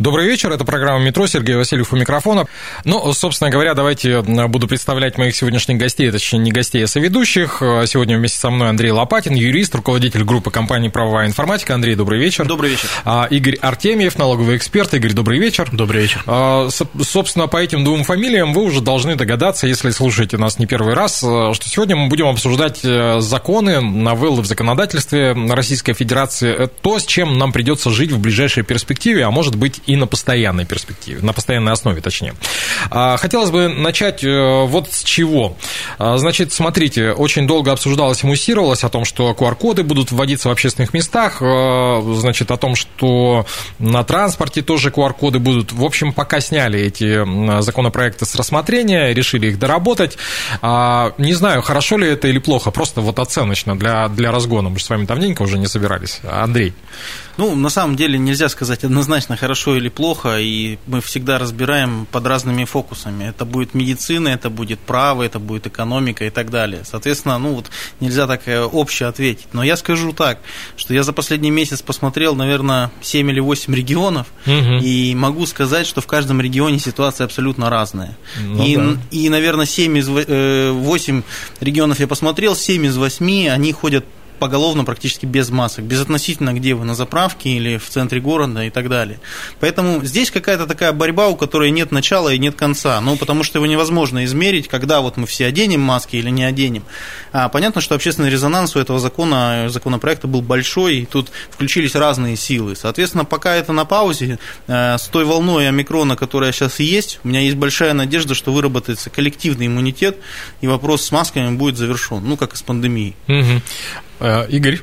Добрый вечер, это программа «Метро», Сергей Васильев у микрофона. Ну, собственно говоря, давайте буду представлять моих сегодняшних гостей, точнее, не гостей, а соведущих. Сегодня вместе со мной Андрей Лопатин, юрист, руководитель группы компании «Правовая информатика». Андрей, добрый вечер. Добрый вечер. А, Игорь Артемьев, налоговый эксперт. Игорь, добрый вечер. Добрый вечер. А, собственно, по этим двум фамилиям вы уже должны догадаться, если слушаете нас не первый раз, что сегодня мы будем обсуждать э, законы, новеллы в законодательстве Российской Федерации, э, то, с чем нам придется жить в ближайшей перспективе, а может быть и на постоянной перспективе, на постоянной основе, точнее. А, хотелось бы начать э, вот с чего. А, значит, смотрите, очень долго обсуждалось и муссировалось о том, что QR-коды будут вводиться в общественных местах, э, значит, о том, что на транспорте тоже QR-коды будут. В общем, пока сняли эти законопроекты с рассмотрения, решили их доработать. А, не знаю, хорошо ли это или плохо, просто вот оценочно для, для разгона. Мы же с вами давненько уже не собирались. Андрей. Ну, на самом деле нельзя сказать однозначно хорошо или плохо, и мы всегда разбираем под разными фокусами. Это будет медицина, это будет право, это будет экономика и так далее. Соответственно, ну вот нельзя так э, обще ответить. Но я скажу так, что я за последний месяц посмотрел, наверное, 7 или 8 регионов, угу. и могу сказать, что в каждом регионе ситуация абсолютно разная. Ну, и, да. и, наверное, 7 из 8 э, регионов я посмотрел, 7 из 8 они ходят поголовно практически без масок, безотносительно где вы, на заправке или в центре города и так далее. Поэтому здесь какая-то такая борьба, у которой нет начала и нет конца, ну, потому что его невозможно измерить, когда вот мы все оденем маски или не оденем. А понятно, что общественный резонанс у этого закона, законопроекта был большой, и тут включились разные силы. Соответственно, пока это на паузе, э, с той волной омикрона, которая сейчас есть, у меня есть большая надежда, что выработается коллективный иммунитет, и вопрос с масками будет завершен, ну, как и с пандемией. Угу. Э, Игорь?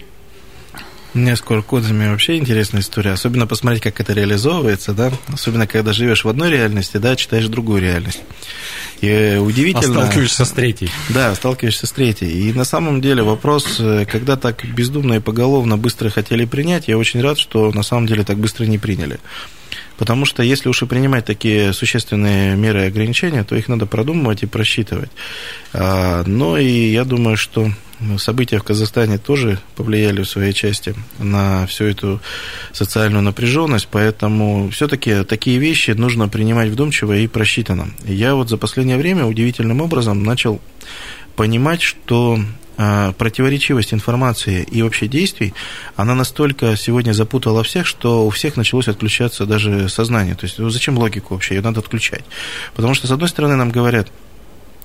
Мне с QR-кодами вообще интересная история. Особенно посмотреть, как это реализовывается, да. Особенно, когда живешь в одной реальности, да, читаешь другую реальность. И удивительно... А сталкиваешься с третьей. Да, сталкиваешься с третьей. И на самом деле вопрос, э, когда так бездумно и поголовно быстро хотели принять, я очень рад, что на самом деле так быстро не приняли. Потому что если уж и принимать такие существенные меры ограничения, то их надо продумывать и просчитывать. А, но и я думаю, что события в Казахстане тоже повлияли в своей части на всю эту социальную напряженность, поэтому все-таки такие вещи нужно принимать вдумчиво и просчитанно. Я вот за последнее время удивительным образом начал понимать, что а, противоречивость информации и вообще действий, она настолько сегодня запутала всех, что у всех началось отключаться даже сознание. То есть, ну, зачем логику вообще? Ее надо отключать. Потому что, с одной стороны, нам говорят,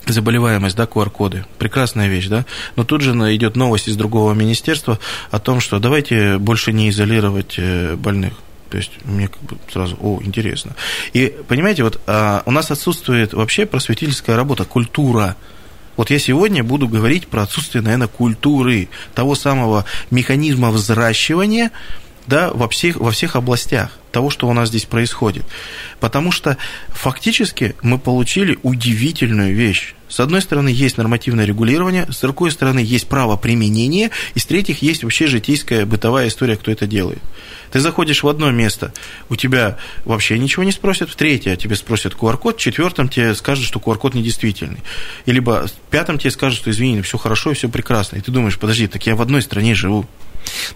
заболеваемость, да, QR-коды. Прекрасная вещь, да. Но тут же идет новость из другого министерства о том, что давайте больше не изолировать э, больных. То есть мне как бы сразу, о, интересно. И понимаете, вот а, у нас отсутствует вообще просветительская работа, культура. Вот я сегодня буду говорить про отсутствие, наверное, культуры, того самого механизма взращивания да, во, всех, во всех областях того, что у нас здесь происходит. Потому что фактически мы получили удивительную вещь. С одной стороны, есть нормативное регулирование, с другой стороны, есть право применения, и с третьих, есть вообще житейская бытовая история, кто это делает. Ты заходишь в одно место, у тебя вообще ничего не спросят, в третье тебе спросят QR-код, в четвертом тебе скажут, что QR-код недействительный. И либо в пятом тебе скажут, что извини, все хорошо и все прекрасно. И ты думаешь, подожди, так я в одной стране живу.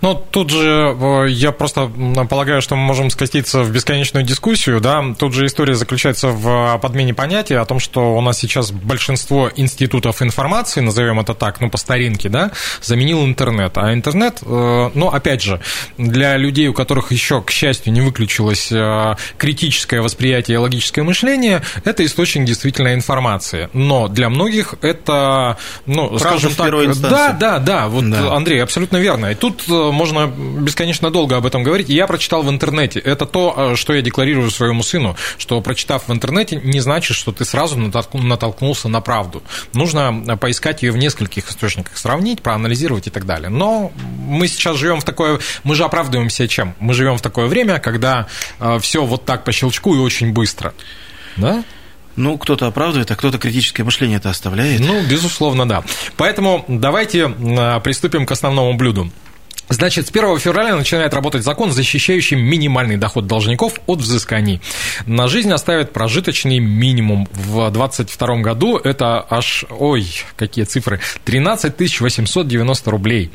Ну, тут же э, я просто полагаю, что мы можем скатиться в бесконечную дискуссию, да, тут же история заключается в подмене понятия о том, что у нас сейчас большинство институтов информации, назовем это так, ну, по старинке, да, заменил интернет, а интернет, э, ну, опять же, для людей, у которых еще, к счастью, не выключилось э, критическое восприятие и логическое мышление, это источник действительно информации, но для многих это, ну, Правда скажем так, да, да, да, вот, да. Андрей, абсолютно верно, и тут тут э, можно бесконечно долго об этом говорить. Я прочитал в интернете. Это то, э, что я декларирую своему сыну, что прочитав в интернете, не значит, что ты сразу натолкнулся на правду. Нужно э, поискать ее в нескольких источниках, сравнить, проанализировать и так далее. Но мы сейчас живем в такое... Мы же оправдываемся чем? Мы живем в такое время, когда все вот так по щелчку и очень быстро. да? Ну, кто-то оправдывает, а кто-то критическое мышление это оставляет. Ну, безусловно, да. Поэтому давайте приступим к основному блюду. Значит, с 1 февраля начинает работать закон, защищающий минимальный доход должников от взысканий. На жизнь оставят прожиточный минимум. В 2022 году это аж, ой, какие цифры, 13 890 рублей.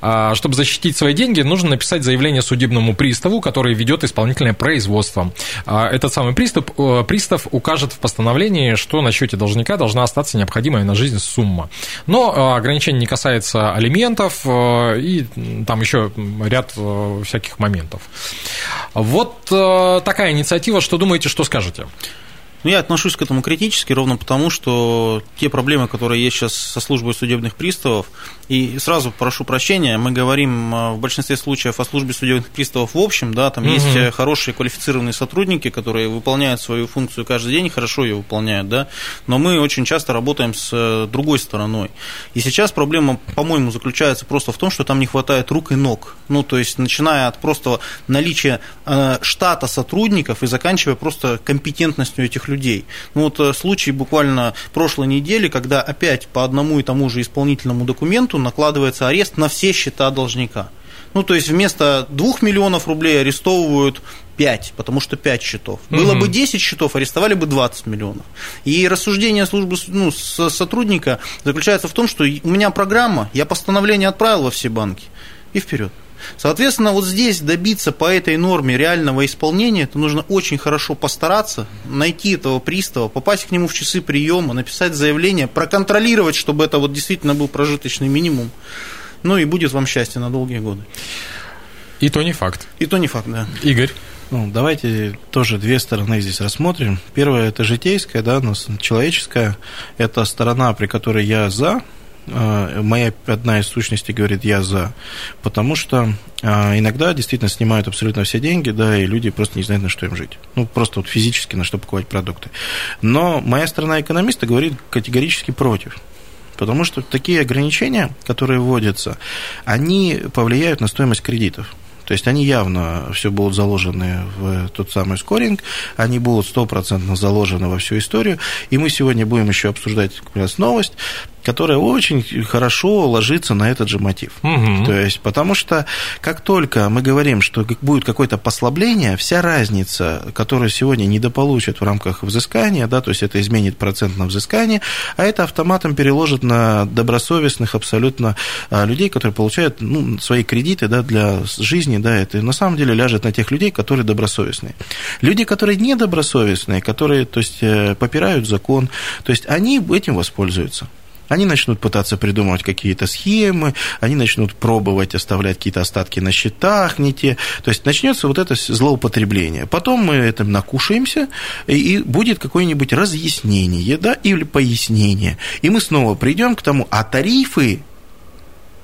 А, чтобы защитить свои деньги, нужно написать заявление судебному приставу, который ведет исполнительное производство. А, этот самый пристав, э, пристав укажет в постановлении, что на счете должника должна остаться необходимая на жизнь сумма. Но а, ограничение не касается алиментов э, и там еще ряд э, всяких моментов. Вот э, такая инициатива. Что думаете, что скажете? Ну, я отношусь к этому критически, ровно потому, что те проблемы, которые есть сейчас со службой судебных приставов, и сразу прошу прощения, мы говорим а, в большинстве случаев о службе судебных приставов в общем, да, там угу. есть э, хорошие квалифицированные сотрудники, которые выполняют свою функцию каждый день, хорошо ее выполняют, да, но мы очень часто работаем с э, другой стороной. И сейчас проблема, по-моему, заключается просто в том, что там не хватает рук и ног. Ну, то есть, начиная от просто наличия э, штата сотрудников и заканчивая просто компетентностью этих людей. Ну вот э, случай буквально прошлой недели, когда опять по одному и тому же исполнительному документу накладывается арест на все счета должника. Ну, то есть вместо 2 миллионов рублей арестовывают 5, потому что 5 счетов. Было угу. бы 10 счетов, арестовали бы 20 миллионов. И рассуждение службы ну, сотрудника заключается в том, что у меня программа, я постановление отправил во все банки, и вперед. Соответственно, вот здесь добиться по этой норме реального исполнения, это нужно очень хорошо постараться, найти этого пристава, попасть к нему в часы приема, написать заявление, проконтролировать, чтобы это вот действительно был прожиточный минимум. Ну и будет вам счастье на долгие годы. И то не факт. И то не факт, да. Игорь. Ну, давайте тоже две стороны здесь рассмотрим. Первая – это житейская, да, человеческая. Это сторона, при которой я за моя одна из сущностей говорит «я за», потому что а, иногда действительно снимают абсолютно все деньги, да, и люди просто не знают, на что им жить. Ну, просто вот физически на что покупать продукты. Но моя сторона экономиста говорит категорически против. Потому что такие ограничения, которые вводятся, они повлияют на стоимость кредитов. То есть они явно все будут заложены в тот самый скоринг, они будут стопроцентно заложены во всю историю. И мы сегодня будем еще обсуждать как раз новость которая очень хорошо ложится на этот же мотив. Угу. То есть, потому что как только мы говорим, что будет какое-то послабление, вся разница, которую сегодня недополучат в рамках взыскания, да, то есть это изменит процент на взыскание, а это автоматом переложит на добросовестных абсолютно а, людей, которые получают ну, свои кредиты да, для жизни, да, это на самом деле ляжет на тех людей, которые добросовестные. Люди, которые недобросовестные, которые, то есть, э, попирают закон, то есть они этим воспользуются. Они начнут пытаться придумывать какие-то схемы, они начнут пробовать оставлять какие-то остатки на счетах не те. То есть начнется вот это злоупотребление. Потом мы этим накушаемся, и будет какое-нибудь разъяснение, да, или пояснение. И мы снова придем к тому, а тарифы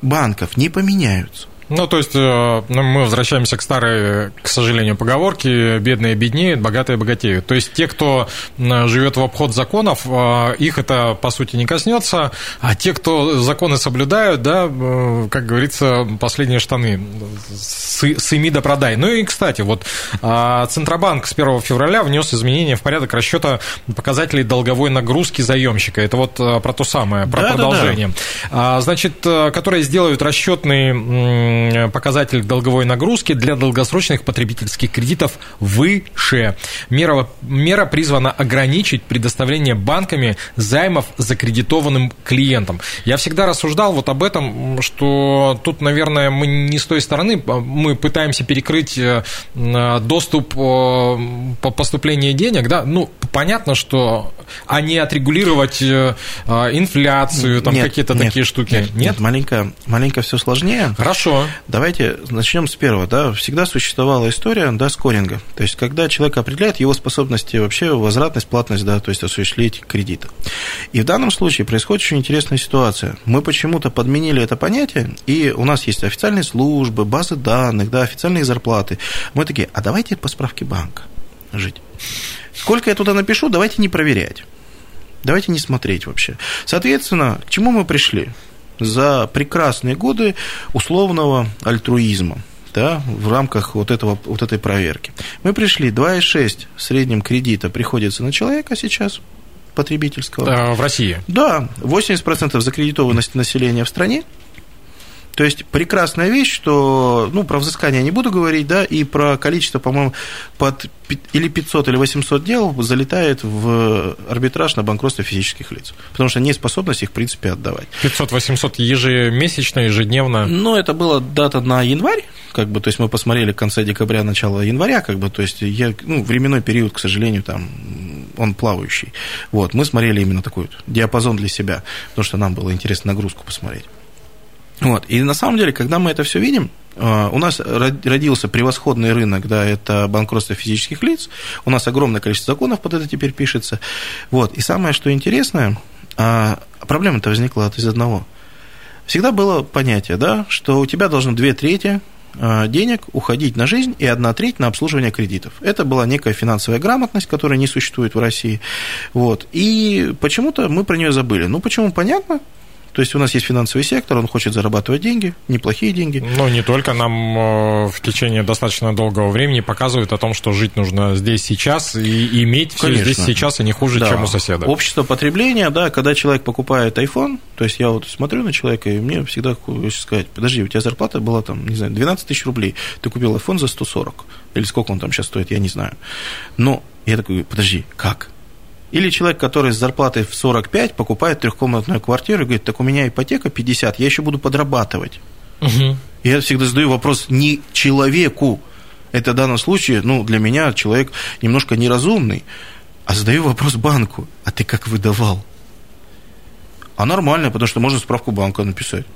банков не поменяются. Ну, то есть э, ну, мы возвращаемся к старой, к сожалению, поговорке «бедные беднеют, богатые богатеют». То есть те, кто живет в обход законов, э, их это, по сути, не коснется, а те, кто законы соблюдают, да, э, как говорится, последние штаны сыми да продай. Ну и, кстати, вот Центробанк с 1 февраля внес изменения в порядок расчета показателей долговой нагрузки заемщика. Это вот про то самое, про да, продолжение. Да, да. Значит, которые сделают расчетный показатель долговой нагрузки для долгосрочных потребительских кредитов выше. Мера, мера призвана ограничить предоставление банками займов закредитованным клиентам. Я всегда рассуждал вот об этом, что тут, наверное, мы не с той стороны, мы пытаемся перекрыть э, доступ по поступлению денег, да, ну, понятно, что, а не отрегулировать э, инфляцию, там какие-то такие штуки. Нет, нет, нет маленько, маленько все сложнее. Хорошо. Давайте начнем с первого. Да. Всегда существовала история да, скоринга. То есть, когда человек определяет его способности вообще возвратность, платность, да, то есть осуществить кредита. И в данном случае происходит очень интересная ситуация. Мы почему-то подменили это понятие, и у нас есть официальные службы, базы данных, да, официальные зарплаты. Мы такие, а давайте по справке банка жить. Сколько я туда напишу, давайте не проверять. Давайте не смотреть вообще. Соответственно, к чему мы пришли? За прекрасные годы условного альтруизма. да, в рамках вот, этого, вот этой проверки. Мы пришли, 2,6 в среднем кредита приходится на человека сейчас, потребительского. Э, в России? Да, 80% закредитованности населения в стране, то есть прекрасная вещь, что, ну, про взыскание я не буду говорить, да, и про количество, по-моему, под или 500, или 800 дел залетает в арбитраж на банкротство физических лиц, потому что неспособность их, в принципе, отдавать. 500-800 ежемесячно, ежедневно? Ну, это была дата на январь, как бы, то есть мы посмотрели в конце декабря, начало января, как бы, то есть я, ну, временной период, к сожалению, там, он плавающий. Вот, мы смотрели именно такой вот диапазон для себя, потому что нам было интересно нагрузку посмотреть. Вот. И на самом деле, когда мы это все видим, э, у нас родился превосходный рынок, да, это банкротство физических лиц, у нас огромное количество законов под это теперь пишется. Вот. И самое, что интересное, а, проблема-то возникла из одного. Всегда было понятие, да, что у тебя должно две трети э, денег уходить на жизнь и одна треть на обслуживание кредитов. Это была некая финансовая грамотность, которая не существует в России. Вот. И почему-то мы про нее забыли. Ну, почему? Понятно. То есть у нас есть финансовый сектор, он хочет зарабатывать деньги, неплохие деньги. Но не только нам э, в течение достаточно долгого времени показывают о том, что жить нужно здесь сейчас и иметь все здесь сейчас и не хуже, да. чем у соседа. Общество потребления, да, когда человек покупает iPhone, то есть я вот смотрю на человека, и мне всегда хочется сказать, подожди, у тебя зарплата была там, не знаю, 12 тысяч рублей, ты купил iPhone за 140, или сколько он там сейчас стоит, я не знаю. Но я такой, подожди, как? Или человек, который с зарплатой в 45 покупает трехкомнатную квартиру и говорит, так у меня ипотека 50, я еще буду подрабатывать. Угу. Я всегда задаю вопрос не человеку, это в данном случае, ну, для меня человек немножко неразумный, а задаю вопрос банку, а ты как выдавал? А нормально, потому что можно справку банка написать.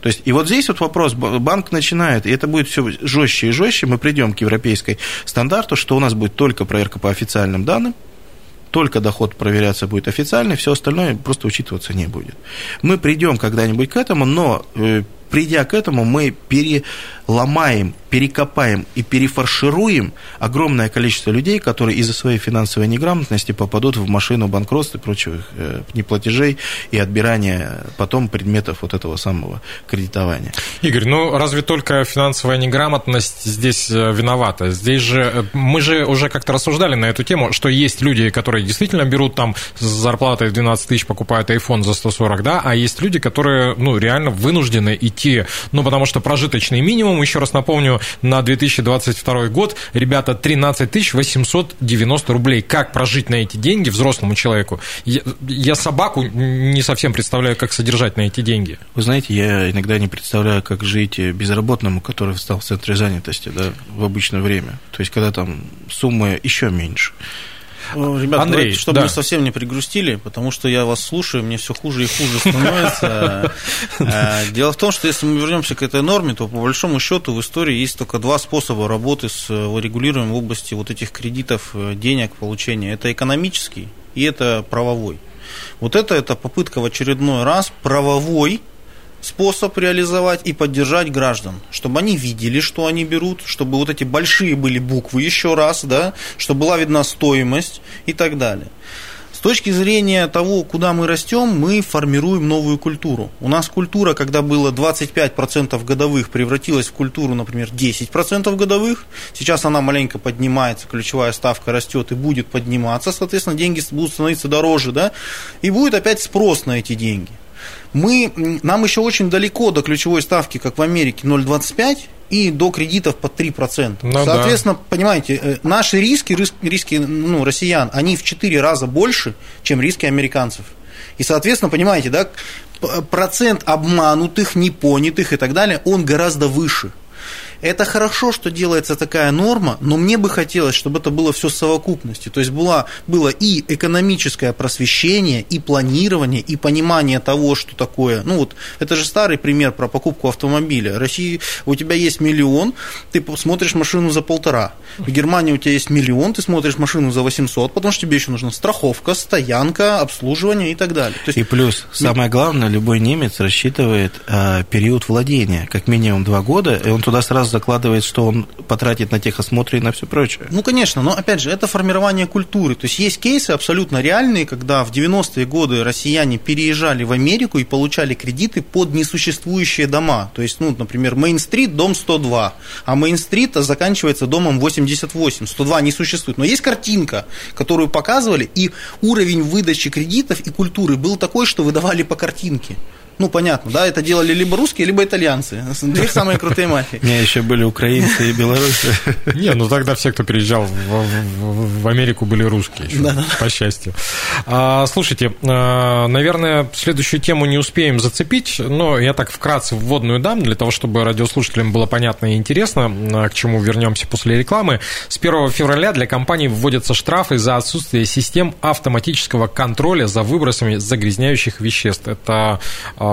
То есть, и вот здесь вот вопрос, банк начинает, и это будет все жестче и жестче, мы придем к европейской стандарту, что у нас будет только проверка по официальным данным, только доход проверяться будет официальный, все остальное просто учитываться не будет. Мы придем когда-нибудь к этому, но э, придя к этому, мы переломаем, перекопаем и перефаршируем огромное количество людей, которые из-за своей финансовой неграмотности попадут в машину банкротства и прочих э, неплатежей и отбирания потом предметов вот этого самого кредитования. Игорь, ну разве только финансовая неграмотность здесь э, виновата? Здесь же э, мы же уже как-то рассуждали на эту тему, что есть люди, которые действительно берут там с зарплатой 12 тысяч, покупают iPhone за 140, да, а есть люди, которые, ну, реально вынуждены идти, ну, потому что прожиточный минимум, еще раз напомню, на 2022 год, ребята, 13 890 рублей. Как прожить на эти деньги взрослому человеку? Я, я собаку не совсем представляю, как содержать на эти деньги. Вы знаете, я иногда не представляю, как жить безработному, который встал в центре занятости, да, в обычное время. То есть, когда там суммы еще меньше. Ребята, Андрей, давайте, чтобы да. мы совсем не пригрустили, потому что я вас слушаю, мне все хуже и хуже становится. Э, дело в том, что если мы вернемся к этой норме, то по большому счету в истории есть только два способа работы с э, регулированием в области вот этих кредитов, э, денег, получения. Это экономический и это правовой. Вот это, это попытка в очередной раз правовой способ реализовать и поддержать граждан, чтобы они видели, что они берут, чтобы вот эти большие были буквы еще раз, да, чтобы была видна стоимость и так далее. С точки зрения того, куда мы растем, мы формируем новую культуру. У нас культура, когда было 25% годовых, превратилась в культуру, например, 10% годовых. Сейчас она маленько поднимается, ключевая ставка растет и будет подниматься, соответственно, деньги будут становиться дороже, да, и будет опять спрос на эти деньги мы, нам еще очень далеко до ключевой ставки, как в Америке, 0,25 и до кредитов под 3%. Ну, Соответственно, да. понимаете, э, наши риски, риски ну, россиян, они в 4 раза больше, чем риски американцев. И, соответственно, понимаете, да, процент обманутых, непонятых и так далее, он гораздо выше. Это хорошо, что делается такая норма, но мне бы хотелось, чтобы это было все в совокупности. То есть была, было и экономическое просвещение, и планирование, и понимание того, что такое. Ну вот, это же старый пример про покупку автомобиля. России у тебя есть миллион, ты смотришь машину за полтора. В Германии у тебя есть миллион, ты смотришь машину за 800, потому что тебе еще нужна страховка, стоянка, обслуживание и так далее. То есть, и плюс, самое главное, любой немец рассчитывает э, период владения, как минимум два года, и он туда сразу закладывает, что он потратит на техосмотры и на все прочее. Ну, конечно, но опять же, это формирование культуры. То есть есть кейсы абсолютно реальные, когда в 90-е годы россияне переезжали в Америку и получали кредиты под несуществующие дома. То есть, ну, например, Мейн-стрит, дом 102, а Мейн-стрит заканчивается домом 88. 102 не существует. Но есть картинка, которую показывали, и уровень выдачи кредитов и культуры был такой, что выдавали по картинке. Ну, понятно, да, это делали либо русские, либо итальянцы. Две самые крутые мафии. У меня еще были украинцы и белорусы. Не, ну тогда все, кто переезжал в, Америку, были русские по счастью. А, слушайте, а, наверное, следующую тему не успеем зацепить, но я так вкратце вводную дам, для того, чтобы радиослушателям было понятно и интересно, а, к чему вернемся после рекламы. С 1 февраля для компаний вводятся штрафы за отсутствие систем автоматического контроля за выбросами загрязняющих веществ. Это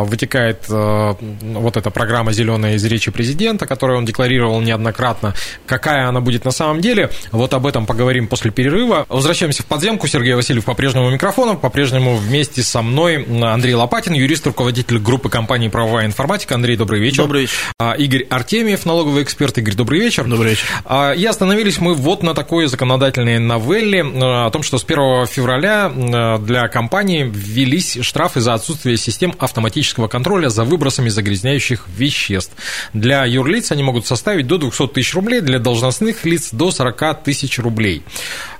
вытекает э, вот эта программа «Зеленая» из речи президента, которую он декларировал неоднократно. Какая она будет на самом деле, вот об этом поговорим после перерыва. Возвращаемся в подземку. Сергей Васильев по-прежнему микрофоном, по-прежнему вместе со мной Андрей Лопатин, юрист, руководитель группы компании «Правовая информатика». Андрей, добрый вечер. Добрый вечер. А, Игорь Артемьев, налоговый эксперт. Игорь, добрый вечер. Добрый вечер. А, и остановились мы вот на такой законодательной новелле э, о том, что с 1 февраля э, для компании ввелись штрафы за отсутствие систем автоматического автоматического контроля за выбросами загрязняющих веществ. Для юрлиц они могут составить до 200 тысяч рублей, для должностных лиц до 40 тысяч рублей.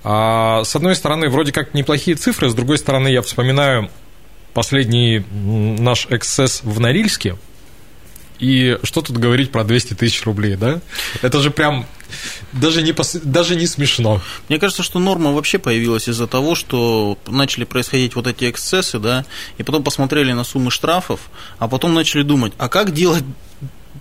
А, с одной стороны, вроде как неплохие цифры, с другой стороны, я вспоминаю последний наш эксцесс в Норильске, и что тут говорить про 200 тысяч рублей, да? Это же прям даже не, пос... даже не смешно. Мне кажется, что норма вообще появилась из-за того, что начали происходить вот эти эксцессы, да, и потом посмотрели на суммы штрафов, а потом начали думать, а как делать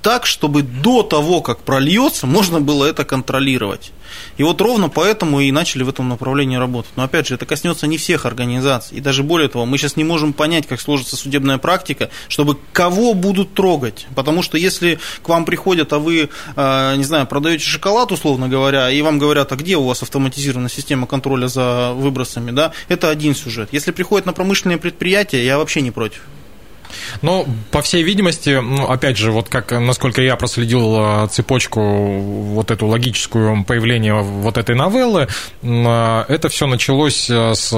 так, чтобы до того, как прольется, можно было это контролировать. И вот ровно поэтому и начали в этом направлении работать. Но опять же, это коснется не всех организаций. И даже более того, мы сейчас не можем понять, как сложится судебная практика, чтобы кого будут трогать. Потому что если к вам приходят, а вы, э, не знаю, продаете шоколад, условно говоря, и вам говорят, а где у вас автоматизированная система контроля за выбросами, да, это один сюжет. Если приходят на промышленные предприятия, я вообще не против. Но, по всей видимости, ну, опять же, вот как, насколько я проследил э, цепочку, вот эту логическую появление вот этой новеллы, э, это все началось э, с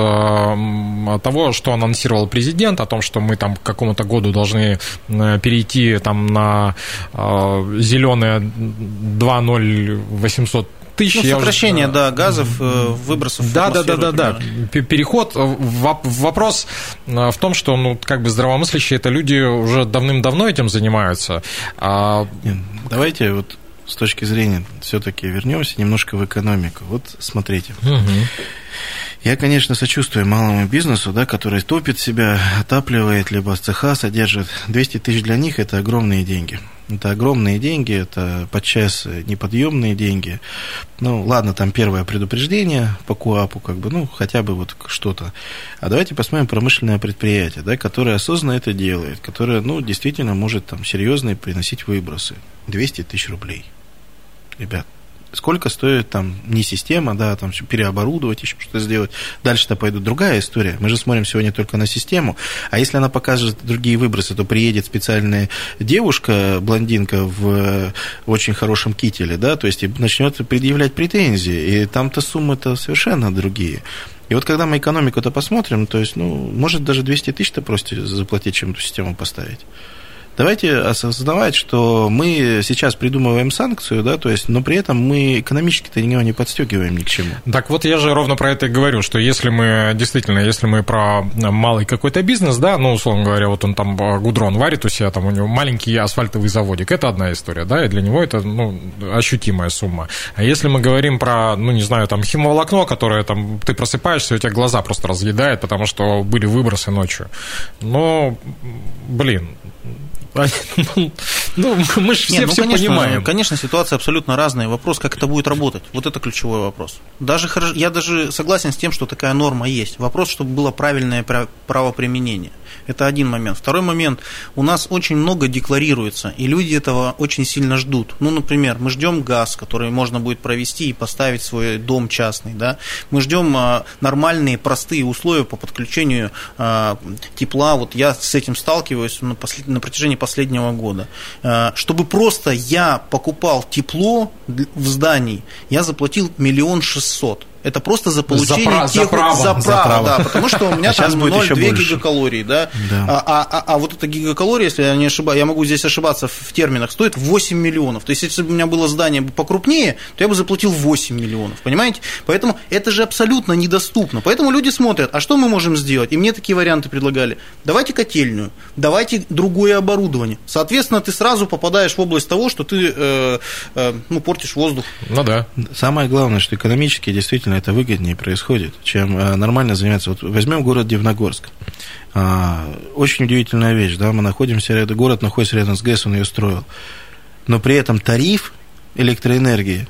того, что анонсировал президент, о том, что мы там к какому-то году должны перейти там на зеленые 20800 тысяч. Ну, сокращение, уже... да, газов, э, выбросов. Да, да, да, да, да. Переход. Э, вопрос э, в том, что, ну, как бы здравомыслящие это люди уже давным-давно этим занимаются. А... Давайте вот с точки зрения все-таки вернемся немножко в экономику. Вот смотрите. Угу. Я, конечно, сочувствую малому бизнесу, да, который топит себя, отапливает, либо цеха содержит. 200 тысяч для них – это огромные деньги. Это огромные деньги, это подчас неподъемные деньги. Ну, ладно, там первое предупреждение по КУАПу, как бы, ну, хотя бы вот что-то. А давайте посмотрим промышленное предприятие, да, которое осознанно это делает, которое, ну, действительно может там серьезные приносить выбросы. 200 тысяч рублей. Ребят, сколько стоит там не система, да, там все переоборудовать, еще что-то сделать. Дальше-то пойдет другая история. Мы же смотрим сегодня только на систему. А если она покажет другие выбросы, то приедет специальная девушка, блондинка в очень хорошем кителе, да, то есть и начнет предъявлять претензии. И там-то суммы-то совершенно другие. И вот когда мы экономику-то посмотрим, то есть, ну, может даже 200 тысяч-то просто заплатить, чем эту систему поставить. Давайте осознавать, что мы сейчас придумываем санкцию, да, то есть, но при этом мы экономически-то его не подстегиваем ни к чему. Так вот я же ровно про это и говорю, что если мы действительно, если мы про малый какой-то бизнес, да, ну, условно говоря, вот он там гудрон варит у себя, там у него маленький асфальтовый заводик, это одна история, да, и для него это, ну, ощутимая сумма. А если мы говорим про, ну, не знаю, там химоволокно, которое там ты просыпаешься, у тебя глаза просто разъедает, потому что были выбросы ночью. Но, блин, ну, мы же все, ну, все конечно, понимаем. Конечно, ситуация абсолютно разная. Вопрос, как это будет работать. Вот это ключевой вопрос. Даже, я даже согласен с тем, что такая норма есть. Вопрос, чтобы было правильное правоприменение. Это один момент. Второй момент. У нас очень много декларируется, и люди этого очень сильно ждут. Ну, например, мы ждем газ, который можно будет провести и поставить в свой дом частный. Да? Мы ждем а, нормальные, простые условия по подключению а, тепла. Вот я с этим сталкиваюсь на, протяжении последнего года. Э, чтобы просто я покупал тепло в здании, я заплатил миллион шестьсот. Это просто за получение за, тех, за право, за право, за право. да, потому что у меня а там 0,2 гигакалорий, да, да. А, а, а, а вот эта гигакалория, если я не ошибаюсь, я могу здесь ошибаться в терминах, стоит 8 миллионов. То есть, если бы у меня было здание покрупнее, то я бы заплатил 8 миллионов, понимаете? Поэтому это же абсолютно недоступно. Поэтому люди смотрят, а что мы можем сделать? И мне такие варианты предлагали. Давайте котельную, давайте другое оборудование. Соответственно, ты сразу попадаешь в область того, что ты э, э, ну, портишь воздух. Ну да. Самое главное, что экономически действительно это выгоднее происходит, чем э, нормально заниматься. Вот возьмем город Дивногорск. А, очень удивительная вещь, да, мы находимся рядом, город находится рядом с ГЭС, он ее строил. Но при этом тариф электроэнергии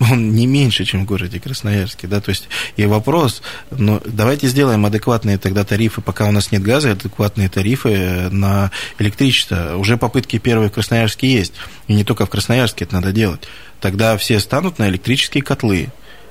он не меньше, чем в городе Красноярске, да, то есть и вопрос, ну, давайте сделаем адекватные тогда тарифы, пока у нас нет газа, адекватные тарифы э, на электричество. Уже попытки первые в Красноярске есть, и не только в Красноярске это надо делать. Тогда все станут на электрические котлы,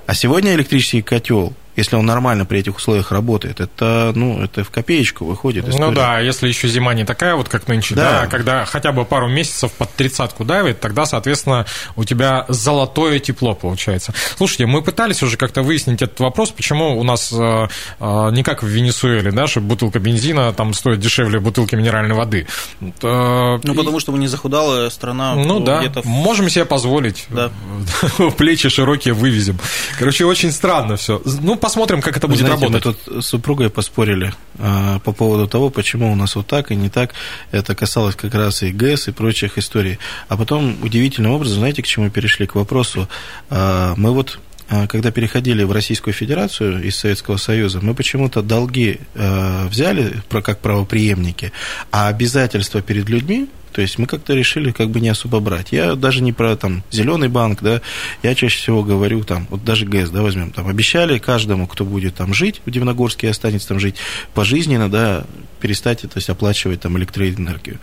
а сегодня электрический котел если он нормально при этих условиях работает, это, ну, это в копеечку выходит. История. Ну да, если еще зима не такая, вот как нынче, да. да, когда хотя бы пару месяцев под тридцатку давит, тогда, соответственно, у тебя золотое тепло получается. Слушайте, мы пытались уже как-то выяснить этот вопрос, почему у нас э, э, не как в Венесуэле, да, что бутылка бензина там стоит дешевле бутылки минеральной воды. Э, ну, потому что мы не захудалая страна. Ну да, в... можем себе позволить. Да. Плечи широкие вывезем. Короче, очень странно все. Ну, по посмотрим, как это будет Знаете, работать. Мы тут с супругой поспорили а, по поводу того, почему у нас вот так и не так. Это касалось как раз и ГЭС, и прочих историй. А потом удивительным образом, знаете, к чему перешли? К вопросу. А, мы вот а, когда переходили в Российскую Федерацию из Советского Союза, мы почему-то долги э, взяли как правоприемники, а обязательства перед людьми то есть мы как-то решили как бы не особо брать. Я даже не про там зеленый банк, да, я чаще всего говорю там, вот даже ГЭС, да, возьмем, там обещали каждому, кто будет там жить в Дивногорске останется там жить, пожизненно, да, перестать, то есть оплачивать там электроэнергию.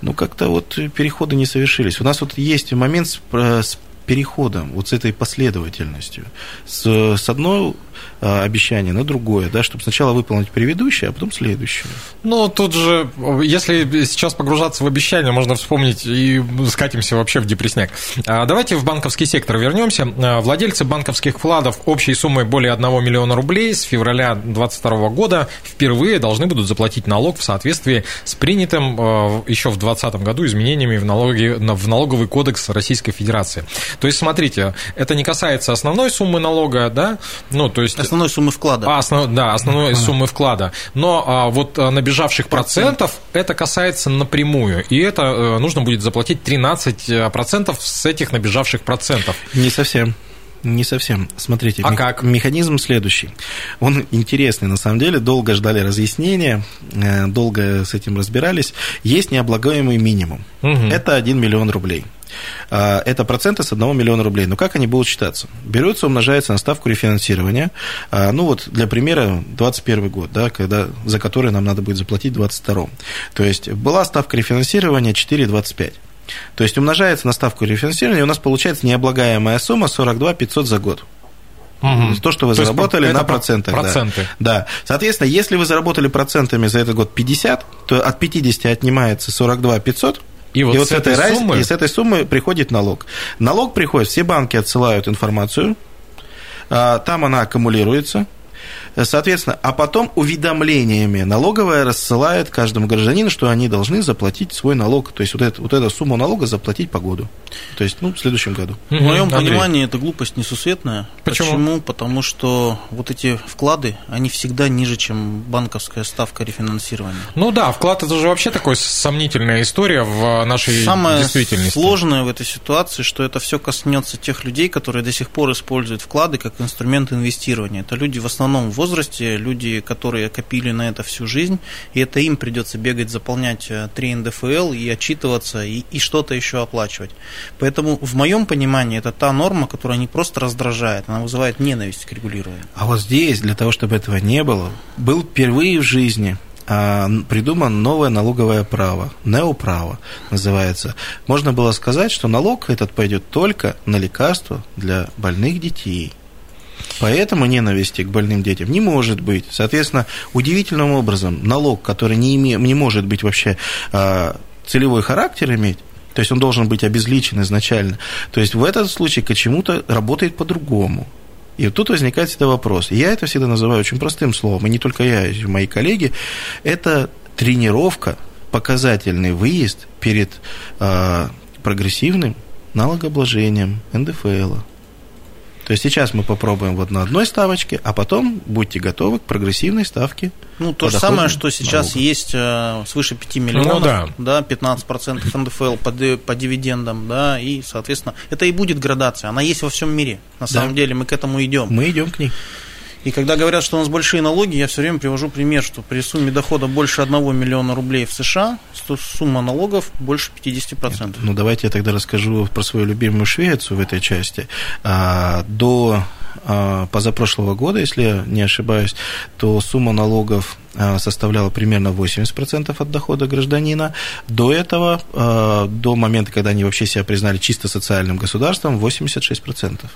Ну, как-то вот переходы не совершились. У нас вот есть момент с, с переходом, вот с этой последовательностью. С, с одной а, обещание на другое, да, чтобы сначала выполнить предыдущее, а потом следующее. Ну, тут же, если сейчас погружаться в обещания, можно вспомнить и скатимся вообще в депресняк. А, давайте в банковский сектор вернемся. А, владельцы банковских вкладов общей суммой более 1 миллиона рублей с февраля 2022 года впервые должны будут заплатить налог в соответствии с принятым еще в 2020 году изменениями в, налоги, в налоговый кодекс Российской Федерации. То есть, смотрите, это не касается основной суммы налога, да, ну, то есть основной суммы вклада. А, основ, да, основной суммы вклада. Но а, вот а, набежавших процентов это касается напрямую. И это а, нужно будет заплатить 13% с этих набежавших процентов. Не совсем. Не совсем. Смотрите, а мех... как? механизм следующий. Он интересный, на самом деле. Долго ждали разъяснения, э, долго с этим разбирались. Есть необлагаемый минимум. Угу. Это 1 миллион рублей. А, это проценты с 1 миллиона рублей. Но как они будут считаться? Берется, умножается на ставку рефинансирования. А, ну вот для примера 2021 год, да, когда, за который нам надо будет заплатить в 2022. То есть была ставка рефинансирования 4,25. То есть умножается на ставку рефинансирования, у нас получается необлагаемая сумма 42 500 за год. Угу. То, что вы То заработали на процентах. Проценты. Да. да. Соответственно, если вы заработали процентами за этот год 50, то от 50 отнимается 42 500, и вот, и вот с, этой раз... суммы... и с этой суммы приходит налог. Налог приходит, все банки отсылают информацию, а, там она аккумулируется, Соответственно, а потом уведомлениями налоговая рассылает каждому гражданину, что они должны заплатить свой налог. То есть вот, это, вот эту сумму налога заплатить по году. То есть, ну, в следующем году. В моем Андрей. понимании это глупость несусветная. Почему? Почему? Потому что вот эти вклады, они всегда ниже, чем банковская ставка рефинансирования. Ну да, вклад это же вообще такая сомнительная история в нашей Самое действительности. Самое сложное в этой ситуации, что это все коснется тех людей, которые до сих пор используют вклады как инструмент инвестирования. Это люди в основном в возрасте, люди, которые копили на это всю жизнь, и это им придется бегать, заполнять 3 э, НДФЛ и отчитываться, и, и что-то еще оплачивать. Поэтому в моем понимании это та норма, которая не просто раздражает, она вызывает ненависть к регулированию. А вот здесь, для того, чтобы этого не было, был впервые в жизни а, придуман новое налоговое право, неоправо называется. Можно было сказать, что налог этот пойдет только на лекарства для больных детей – Поэтому ненависти к больным детям не может быть. Соответственно, удивительным образом налог, который не, име, не может быть вообще а, целевой характер иметь, то есть он должен быть обезличен изначально, то есть в этот случай к чему-то работает по-другому. И тут возникает всегда вопрос. Я это всегда называю очень простым словом, и не только я, и мои коллеги. Это тренировка, показательный выезд перед э, прогрессивным налогообложением НДФЛ. То есть сейчас мы попробуем вот на одной ставочке, а потом будьте готовы к прогрессивной ставке. Ну, то же самое, что сейчас налогов. есть э, свыше 5 миллионов, ну, да. да, 15% НДФЛ по, по дивидендам, да, и, соответственно, это и будет градация. Она есть во всем мире. На да. самом деле мы к этому идем. Мы идем к ней. И когда говорят, что у нас большие налоги, я все время привожу пример, что при сумме дохода больше 1 миллиона рублей в США, сумма налогов больше 50%. Нет, ну, давайте я тогда расскажу про свою любимую Швецию в этой части. А, до а, позапрошлого года, если я не ошибаюсь, то сумма налогов а, составляла примерно 80% от дохода гражданина. До этого, а, до момента, когда они вообще себя признали чисто социальным государством, 86%.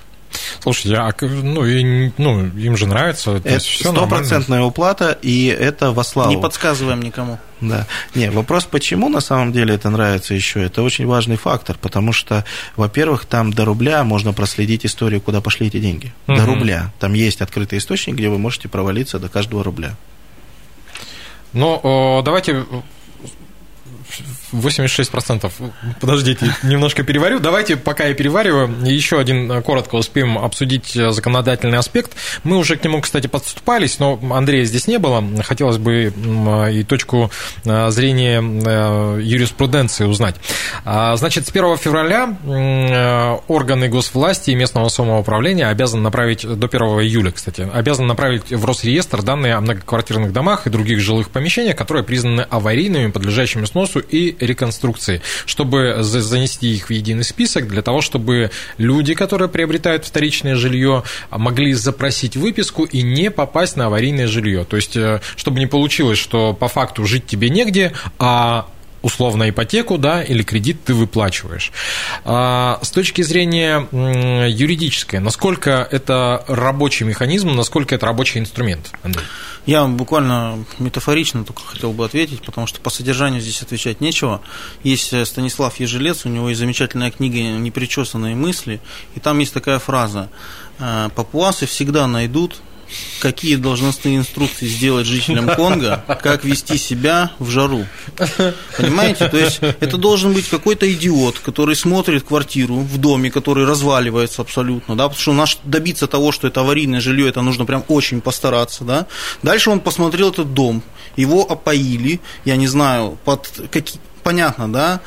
Слушайте, а, ну, и, ну, им же нравится. Это стопроцентная уплата, и это во славу. Не подсказываем никому. Да. Не, вопрос, почему на самом деле это нравится еще, это очень важный фактор, потому что, во-первых, там до рубля можно проследить историю, куда пошли эти деньги. Угу. До рубля. Там есть открытый источник, где вы можете провалиться до каждого рубля. Ну, давайте 86%. Подождите, немножко переварю. Давайте, пока я перевариваю, еще один э, коротко успеем обсудить э, законодательный аспект. Мы уже к нему, кстати, подступались, но Андрея здесь не было. Хотелось бы и точку э, зрения юриспруденции узнать. А, значит, с 1 февраля органы госвласти и местного самоуправления обязаны направить, до 1 июля, кстати, обязаны направить в Росреестр данные о многоквартирных домах и других жилых помещениях, которые признаны аварийными, подлежащими сносу и реконструкции, чтобы занести их в единый список для того, чтобы люди, которые приобретают вторичное жилье, могли запросить выписку и не попасть на аварийное жилье. То есть, э, чтобы не получилось, что по факту жить тебе негде, а условно ипотеку, да, или кредит ты выплачиваешь. А, с точки зрения юридической, насколько это рабочий механизм, насколько это рабочий инструмент, Андрей? Я буквально метафорично только хотел бы ответить, потому что по содержанию здесь отвечать нечего. Есть э, Станислав Ежелец, у него есть замечательная книга «Непричесанные мысли», и там есть такая фраза «Э, «Папуасы всегда найдут какие должностные инструкции сделать жителям Конго, как вести себя в жару. Понимаете? То есть это должен быть какой-то идиот, который смотрит квартиру в доме, который разваливается абсолютно, да, потому что наш добиться того, что это аварийное жилье, это нужно прям очень постараться, да. Дальше он посмотрел этот дом, его опоили, я не знаю, под какие понятно, да?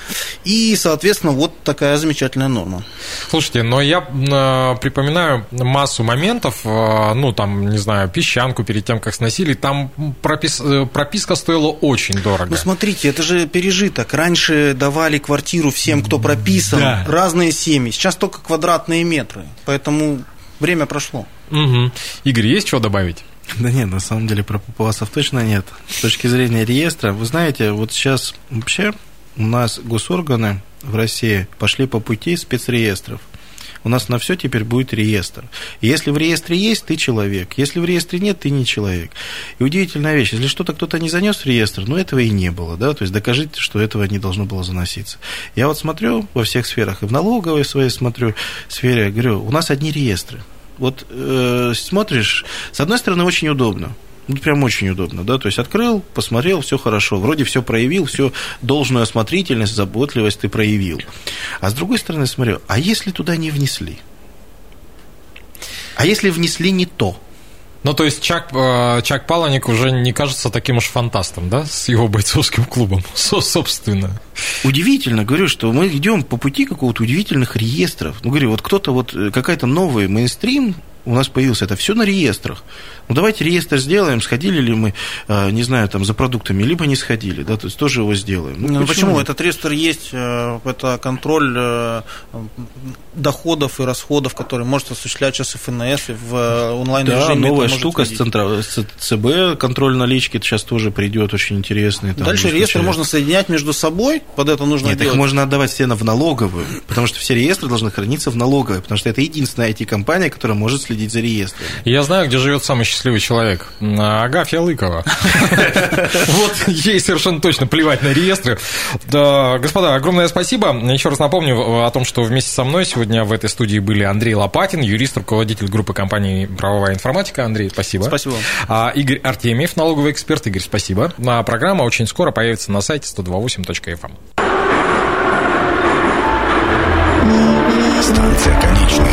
И, соответственно, вот такая замечательная норма. Слушайте, но я э, припоминаю массу моментов, э, ну, там, не знаю, песчанку перед тем, как сносили, там пропис, э, прописка стоила очень дорого. Ну, смотрите, это же пережиток. Раньше давали квартиру всем, кто прописан, да. разные семьи. Сейчас только квадратные метры, поэтому время прошло. Угу. Игорь, есть что добавить? Да нет, на самом деле про папуасов точно нет. С точки зрения реестра, вы знаете, вот сейчас вообще у нас госорганы в России пошли по пути спецреестров. У нас на все теперь будет реестр. Если в реестре есть, ты человек. Если в реестре нет, ты не человек. И удивительная вещь, если что-то кто-то не занес в реестр, ну этого и не было, да, то есть докажите, что этого не должно было заноситься. Я вот смотрю во всех сферах, и в налоговой своей смотрю сфере, говорю, у нас одни реестры. Вот э, смотришь, с одной стороны, очень удобно. Ну, прям очень удобно, да, то есть открыл, посмотрел, все хорошо, вроде все проявил, все должную осмотрительность, заботливость ты проявил. А с другой стороны, смотрю, а если туда не внесли? А если внесли не то? Ну, то есть Чак, э, Чак Паланик уже не кажется таким уж фантастом, да, с его бойцовским клубом, собственно. Удивительно, говорю, что мы идем по пути какого-то удивительных реестров. Ну, говорю, вот кто-то, вот э, какая-то новый мейнстрим у нас появился, это все на реестрах. Ну, давайте реестр сделаем, сходили ли мы, э, не знаю, там, за продуктами, либо не сходили, да, то есть тоже его сделаем. Ну, ну почему? почему? Этот реестр есть, э, это контроль э, доходов и расходов, которые может осуществлять сейчас ФНС и в онлайн-режиме. Да, новая штука с, центра, с ЦБ, контроль налички, это сейчас тоже придет, очень интересный. Там Дальше реестр человек. можно соединять между собой, под это нужно Нет, делать. их можно отдавать все в налоговую, потому что все реестры должны храниться в налоговой, потому что это единственная IT-компания, которая может следить за реестрами. Я знаю, где живет самый счастливый человек. Агафья Лыкова. Вот ей совершенно точно плевать на реестры. Господа, огромное спасибо. Еще раз напомню о том, что вместе со мной сегодня в этой студии были Андрей Лопатин, юрист, руководитель группы компании «Правовая информатика». Андрей, спасибо. Спасибо. А, Игорь Артемьев, налоговый эксперт. Игорь, спасибо. А программа очень скоро появится на сайте 128.fm. Станция конечная.